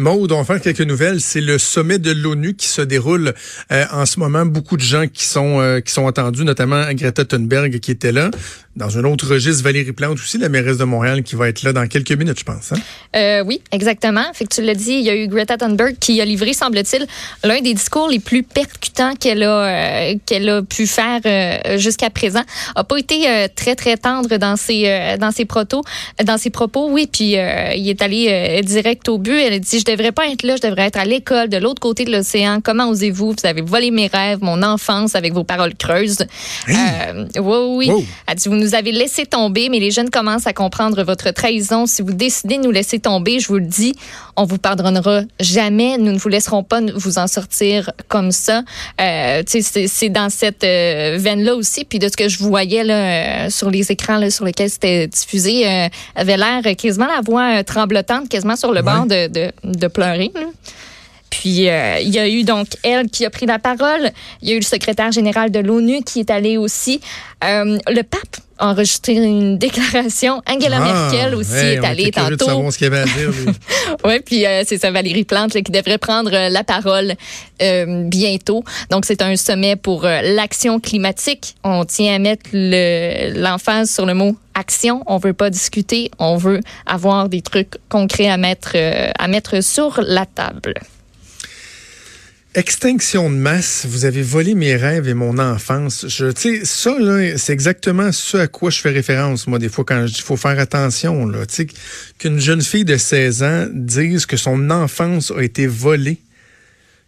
Maude, on va faire quelques nouvelles. C'est le sommet de l'ONU qui se déroule euh, en ce moment. Beaucoup de gens qui sont euh, qui sont attendus, notamment Greta Thunberg qui était là. Dans un autre registre, Valérie Plante aussi, la mairesse de Montréal, qui va être là dans quelques minutes, je pense. Hein? Euh, oui, exactement. Fait que tu l'as dit, il y a eu Greta Thunberg qui a livré, semble-t-il, l'un des discours les plus percutants qu'elle a qu'elle a pu faire jusqu'à présent. A pas été très très tendre dans ses dans ses protos, dans ses propos. Oui, puis il est allé direct au but. Elle a dit je devrais pas être là, je devrais être à l'école de l'autre côté de l'océan. Comment osez-vous? Vous avez volé mes rêves, mon enfance avec vos paroles creuses. Euh, oui, oui. Elle dit vous nous avez laissé tomber, mais les jeunes commencent à comprendre votre trahison. Si vous décidez de nous laisser tomber, je vous le dis, on vous pardonnera jamais. Nous ne vous laisserons pas vous en sortir comme ça. Euh, c'est dans cette euh, veine-là aussi. Puis de ce que je voyais là, euh, sur les écrans là, sur lesquels c'était diffusé, avait l'air quasiment la voix tremblotante, quasiment sur le bord de, de, de pleurer. Puis euh, il y a eu donc elle qui a pris la parole. Il y a eu le secrétaire général de l'ONU qui est allé aussi. Euh, le pape enregistré une déclaration. Angela Ah, Merkel aussi est on allée était de tantôt. savoir ce qu'il y avait à dire. Oui, puis euh, c'est ça, Valérie Plante là, qui devrait prendre euh, la parole euh, bientôt. Donc, c'est un sommet pour l'action climatique. On tient à mettre le- l'emphase sur le mot action. On veut pas discuter, on veut avoir des trucs concrets à mettre, à mettre sur la table. Extinction de masse, vous avez volé mes rêves et mon enfance. Je, sais, ça, là, c'est exactement ce à quoi je fais référence, moi, des fois, quand je dis faut faire attention, là. Qu'une jeune fille de 16 ans dise que son enfance a été volée,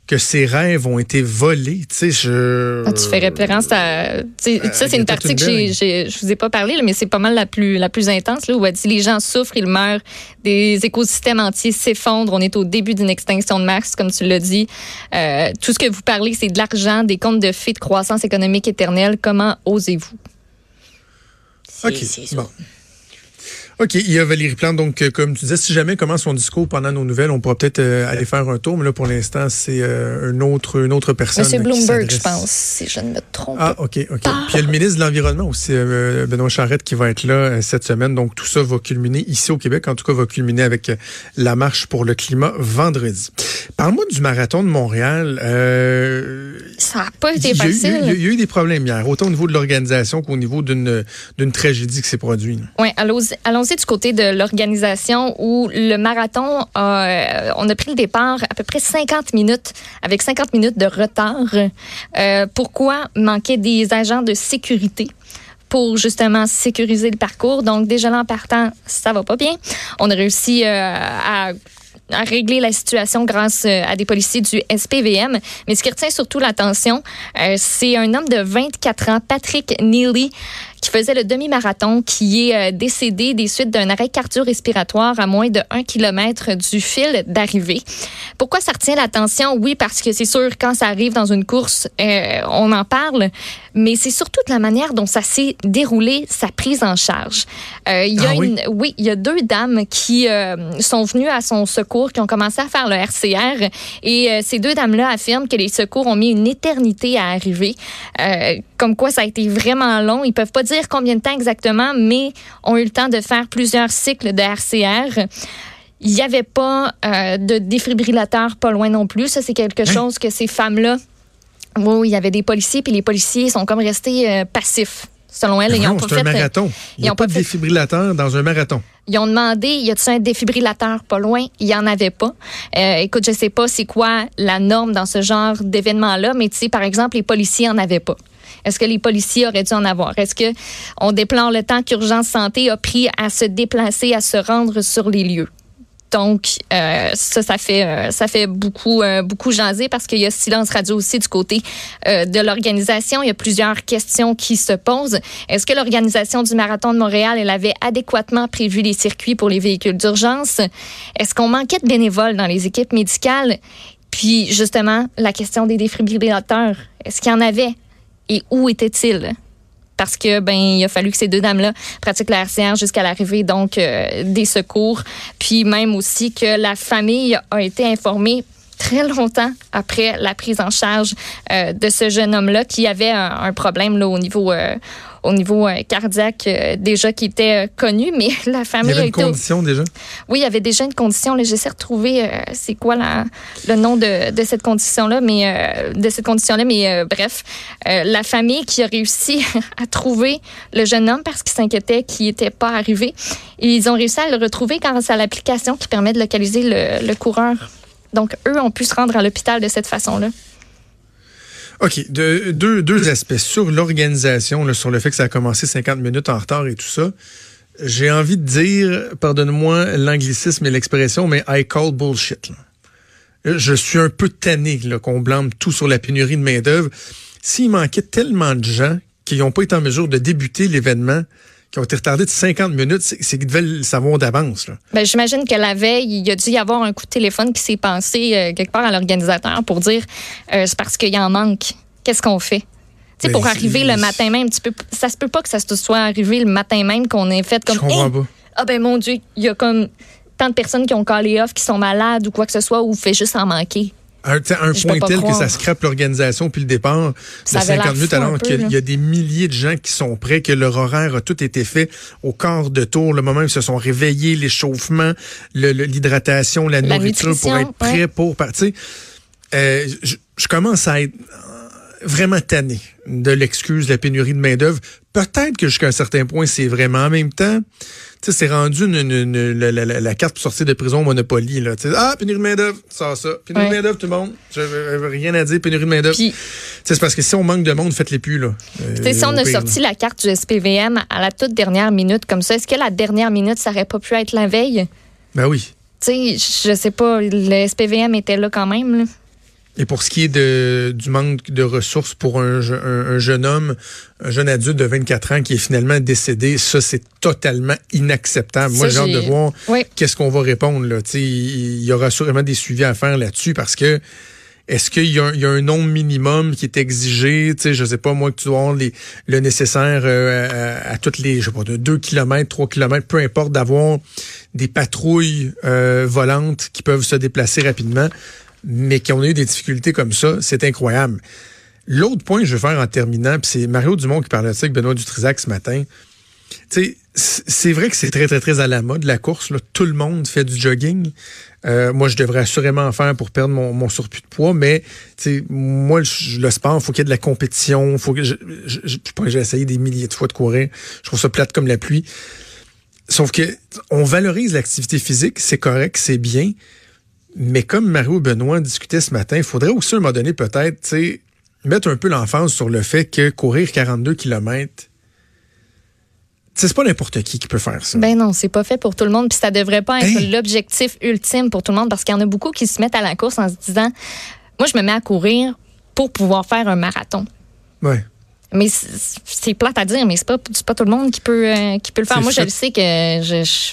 que ses rêves ont été volés, tu sais, je... Ah, tu fais référence à. tu sais, Euh, ça, c'est une partie que je vous ai pas parlé, là, mais c'est pas mal la plus, la plus intense, là, où elle dit les gens souffrent, ils meurent, des écosystèmes entiers s'effondrent, on est au début d'une extinction de masse, comme tu l'as dit. Euh, tout ce que vous parlez, c'est de l'argent, des comptes de faits de croissance économique éternelle. Comment osez-vous? OK. Bon. OK, il y a Valérie Plante, donc euh, comme tu disais, si jamais commence son discours pendant nos nouvelles, on pourra peut-être euh, aller faire un tour, mais là pour l'instant, c'est euh, une autre une autre personne. Monsieur qui Bloomberg, je pense, si je ne me trompe Ah, OK, OK. Puis il y a le ministre de l'Environnement aussi, euh, Benoît Charette, qui va être là cette semaine. Donc, tout ça va culminer ici au Québec. En tout cas, va culminer avec la marche pour le climat vendredi. Parle-moi du marathon de Montréal. Euh, Ça n'a pas été facile. il y a- il y a eu des problèmes hier, autant au niveau de l'organisation qu'au niveau d'une d'une tragédie qui s'est produite. Oui, allons-y allons-y du côté de l'organisation où le marathon, euh, on a pris le départ à peu près 50 minutes, avec 50 minutes de retard. Euh, pourquoi manquait des agents de sécurité? pour justement sécuriser le parcours? Donc déjà là en partant, ça va pas bien. On a réussi euh, à régler la situation grâce à des policiers du SPVM. Mais ce qui retient surtout l'attention, c'est un homme de 24 ans, Patrick Neely, qui faisait le demi-marathon, qui est euh, décédé des suites d'un arrêt cardio-respiratoire à moins de 1 km du fil d'arrivée. Pourquoi ça retient l'attention? Oui, parce que c'est sûr, quand ça arrive dans une course, euh, on en parle, mais c'est surtout de la manière dont ça s'est déroulé, sa prise en charge. Euh, il y a Ah une, oui, il y a deux dames qui euh, sont venues à son secours, qui ont commencé à faire le RCR. Et ces deux dames-là affirment que les secours ont mis une éternité à arriver. Comme quoi, ça a été vraiment long. Ils peuvent pas dire combien de temps exactement, mais ont eu le temps de faire plusieurs cycles de RCR. Il n'y avait pas euh, de défibrillateur pas loin non plus. Ça, c'est quelque Hein? chose que ces femmes-là... Oui, il y avait des policiers, puis les policiers sont comme restés euh, passifs. Selon elles, ils Non, ont pas c'est un euh, marathon. Il n'y ils a ont pas de fait- défibrillateur dans un marathon. Ils ont demandé, y a-t-il un défibrillateur pas loin? Il y en avait pas. Euh, écoute, je sais pas c'est quoi la norme dans ce genre d'événement-là, mais tu sais, par exemple, les policiers en avaient pas. Est-ce que les policiers auraient dû en avoir? Est-ce que on déplore le temps qu'Urgence Santé a pris à se déplacer, à se rendre sur les lieux? Donc, euh, ça, ça fait, euh, beaucoup, euh, beaucoup jaser parce qu'il y a silence radio aussi du côté de l'organisation. Il y a plusieurs questions qui se posent. Est-ce que l'organisation du Marathon de Montréal, avait adéquatement prévu les circuits pour les véhicules d'urgence? Est-ce qu'on manquait de bénévoles dans les équipes médicales? Puis, justement, la question des défibrillateurs. Est-ce qu'il y en avait? Et où étaient-ils? parce que ben il a fallu que ces deux dames-là pratiquent la RCR jusqu'à l'arrivée donc euh, des secours, puis même aussi que la famille a été informée très longtemps après la prise en charge euh, de ce jeune homme-là qui avait un, problème là, au niveau euh, au niveau euh, cardiaque euh, déjà qui était euh, connu, mais la famille. Il y avait une condition déjà? Oui, il y avait déjà une condition. J'essaie de retrouver c'est quoi la, le nom de, de cette condition-là, mais de cette condition-là, mais bref, la famille qui a réussi à trouver le jeune homme parce qu'il s'inquiétait qu'il n'était pas arrivé. Ils ont réussi à le retrouver grâce à l'application qui permet de localiser le, le coureur. Donc, eux ont pu se rendre à l'hôpital de cette façon-là. OK. De, deux, deux aspects. Sur l'organisation, sur le fait que ça a commencé 50 minutes en retard et tout ça, j'ai envie de dire, pardonne-moi l'anglicisme et l'expression, mais I call bullshit. Je suis un peu tanné qu'on blâme tout sur la pénurie de main-d'œuvre. S'il manquait tellement de gens qui n'ont pas été en mesure de débuter l'événement, qui ont été retardés de 50 minutes, c'est qu'ils devaient le savoir d'avance. Ben, J'imagine que la veille, il y a dû y avoir un coup de téléphone qui s'est passé euh, quelque part à l'organisateur pour dire euh, c'est parce qu'il y en manque. Qu'est-ce qu'on fait? sais, pour ben, arriver le matin même, tu peux, ça se peut pas que ça se soit arrivé le matin même qu'on ait fait comme. Je comprends pas. Ah ben mon Dieu, il y a comme tant de personnes qui ont callé off, qui sont malades ou quoi que ce soit, ou fait juste en manquer. Un, un point tel que ça scrape l'organisation puis le départ de 50 minutes alors qu'il y a des milliers de gens qui sont prêts, que leur horaire a tout été fait au quart de tour, le moment où ils se sont réveillés, l'échauffement, l'hydratation, la, nourriture pour être prêts pour partir. Euh, je, je commence à être vraiment tanné de l'excuse de la pénurie de main-d'œuvre. Peut-être que jusqu'à un certain point, c'est vraiment en même temps. Tu sais, c'est rendu une, la, carte pour sortir de prison Monopoly. Là. ah, pénurie de main-d'œuvre, ça, ça. Pénurie de main-d'œuvre, tout le monde. J'avais rien à dire, pénurie de main-d'œuvre. C'est parce que si on manque de monde, faites-les plus. Là. Euh, si on a sorti la carte du SPVM à la toute dernière minute comme ça, est-ce que la dernière minute, ça aurait pas pu être la veille? Ben oui. Tu sais, je sais pas, le SPVM était là quand même. Là. Et pour ce qui est de, du manque de ressources pour un, un, jeune homme, un jeune adulte de 24 ans qui est finalement décédé, ça, c'est totalement inacceptable. Moi, j'ai hâte de voir qu'est-ce qu'on va répondre. Là. il y aura sûrement des suivis à faire là-dessus parce que est-ce qu'il y, y, a un nombre minimum qui est exigé? Tu sais, je sais pas, moi, que tu dois les, le nécessaire euh, à, toutes les, je sais pas, de 2 km, 3 km, peu importe, d'avoir des patrouilles euh, volantes qui peuvent se déplacer rapidement mais qui ont eu des difficultés comme ça, c'est incroyable. L'autre point que je veux faire en terminant, c'est Mario Dumont qui parlait de ça avec Benoît Dutrisac ce matin. C'est vrai que c'est très, très, très à la mode, la course. Tout le monde fait du jogging. Euh, moi, je devrais assurément en faire pour perdre mon, surplus de poids, mais moi, le sport, il faut qu'il y ait de la compétition. Je, je, je, j'ai essayé des milliers de fois de courir. Je trouve ça plate comme la pluie. Sauf que on valorise l'activité physique, c'est correct, c'est bien, mais comme Mario Benoît discutait ce matin, il faudrait aussi à un moment donné peut-être mettre un peu l'enfance sur le fait que courir 42 km, c'est pas n'importe qui qui peut faire ça. Ben non, c'est pas fait pour tout le monde, puis ça devrait pas être l'objectif ultime pour tout le monde, parce qu'il y en a beaucoup qui se mettent à la course en se disant, moi je me mets à courir pour pouvoir faire un marathon. Ouais. Mais c'est plate à dire, mais c'est pas, pas tout le monde qui peut, euh, qui peut le faire. Moi, je le sais que je, je,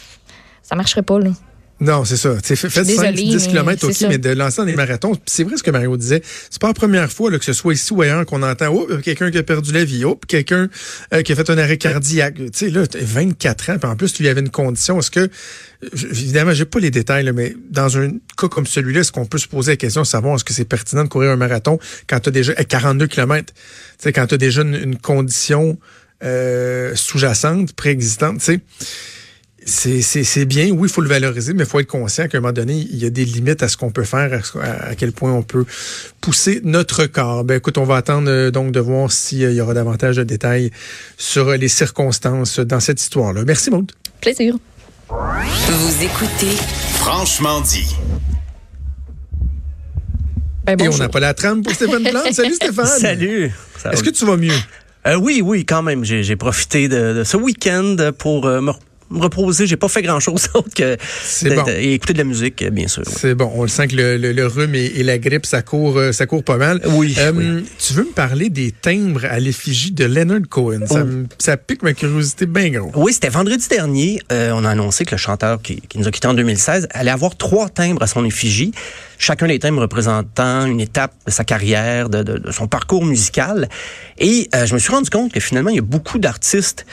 ça marcherait pas, là. Non, c'est ça. Fait, faites 5, 10 km, OK, mais de lancer dans des marathons, c'est vrai ce que Mario disait. C'est pas la première fois là, que ce soit ici ou ailleurs qu'on entend oh, quelqu'un qui a perdu la vie, oh, quelqu'un euh, qui a fait un arrêt cardiaque. Tu sais, là, 24 ans, puis en plus, tu lui avais une condition. Est-ce que, évidemment, j'ai pas les détails, là, mais dans un cas comme celui-là, est-ce qu'on peut se poser la question de savoir est-ce que c'est pertinent de courir un marathon quand tu as déjà 42 km? Tu sais, quand tu as déjà une, une condition euh, sous-jacente, préexistante, tu sais c'est bien, oui, il faut le valoriser, mais il faut être conscient qu'à un moment donné, il y a des limites à ce qu'on peut faire, à, quel point on peut pousser notre corps. Ben, écoute, on va attendre euh, donc de voir s'il y aura davantage de détails sur les circonstances dans cette histoire-là. Merci, Maud. Plaisir. Vous écoutez Franchement dit. Ben, Et on n'a pas la trame pour Stéphane Plante. Salut Stéphane. Salut. Est-ce que tu vas mieux? Euh, oui, oui, quand même. J'ai profité de, ce week-end pour euh, me me reposer. J'ai pas fait grand-chose autre que et écouter de la musique, bien sûr. C'est bon. On le sent que le, rhume et, la grippe, ça court, euh, ça court pas mal. Euh, oui, Tu veux me parler des timbres à l'effigie de Leonard Cohen? Ça, oh. ça, pique ma curiosité bien gros. Oui, c'était vendredi dernier. Euh, on a annoncé que le chanteur qui, nous a quittés en 2016 allait avoir trois timbres à son effigie. Chacun des timbres représentant une étape de sa carrière, de, de, son parcours musical. Et je me suis rendu compte que finalement, il y a beaucoup d'artistes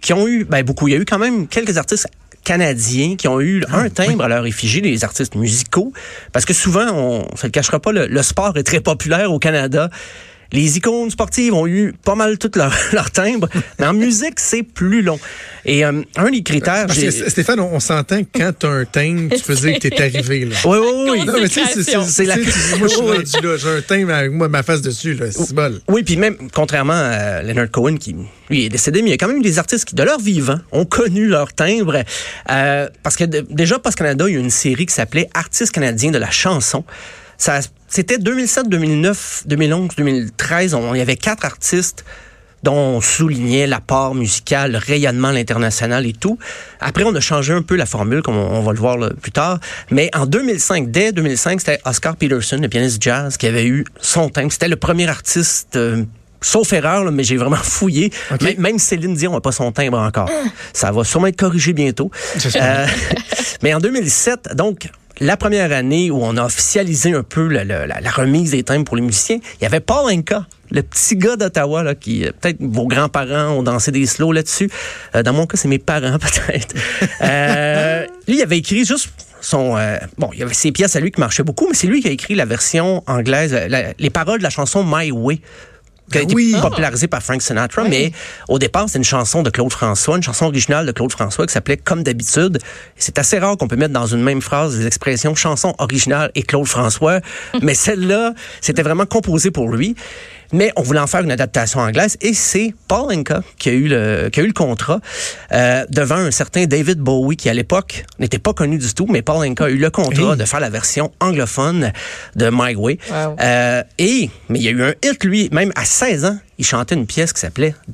qui ont eu, ben beaucoup, il y a eu quand même quelques artistes canadiens qui ont eu un timbre à leur effigie, les artistes musicaux, parce que souvent, on ne se le cachera pas, le, le sport est très populaire au Canada. Les icônes sportives ont eu pas mal tout leur, leur timbre, mais en musique, c'est plus long. Et euh, un des critères... Parce que, j'ai- Stéphane, on, on s'entend que quand t'as un timbre, tu peux dire que t'es arrivé. Là. Oui, oui, oui. Non, mais tu sais, c'est- la- tu Moi, je suis Oui. rendu là. J'ai un timbre avec moi, ma face dessus. là. C'est bol. Oui, puis même, contrairement à Leonard Cohen, qui lui est décédé, mais il y a quand même des artistes qui, de leur vivant, ont connu leur timbre. Euh, parce que déjà, Post Canada, il y a eu une série qui s'appelait Artistes canadiens de la chanson. Ça, c'était 2007, 2009, 2011, 2013. On, il y avait quatre artistes dont on soulignait l'apport musical, le rayonnement l'international et tout. Après, on a changé un peu la formule, comme on, on va le voir là, plus tard. Mais en 2005, dès 2005, c'était Oscar Peterson, le pianiste jazz, qui avait eu son thème. C'était le premier artiste... euh, Sauf erreur, là, mais j'ai vraiment fouillé. Même Céline Dion n'a pas son timbre encore. Ça va sûrement être corrigé bientôt. Euh, mais en 2007, donc, la première année où on a officialisé un peu la, remise des timbres pour les musiciens, il y avait Paul Anka, le petit gars d'Ottawa, là, qui, euh, peut-être vos grands-parents ont dansé des slows là-dessus. Euh, dans mon cas, c'est mes parents, peut-être. Euh, lui, il avait écrit juste son... euh, bon, il y avait ses pièces à lui qui marchaient beaucoup, mais c'est lui qui a écrit la version anglaise, euh, les paroles de la chanson My Way qui a été oui. popularisé par Frank Sinatra, mais au départ, c'est une chanson de Claude François, une chanson originale de Claude François qui s'appelait Comme d'habitude. C'est assez rare qu'on peut mettre dans une même phrase les expressions chanson originale et Claude François, mais celle-là, c'était vraiment composé pour lui. Mais on voulait en faire une adaptation anglaise et c'est Paul Anka qui a eu le, qui a eu le contrat euh, devant un certain David Bowie qui à l'époque n'était pas connu du tout, mais Paul Anka a eu le contrat de faire la version anglophone de My Way. Wow. Euh, et, mais il y a eu un hit, lui, même à 16 ans, il chantait une pièce qui s'appelait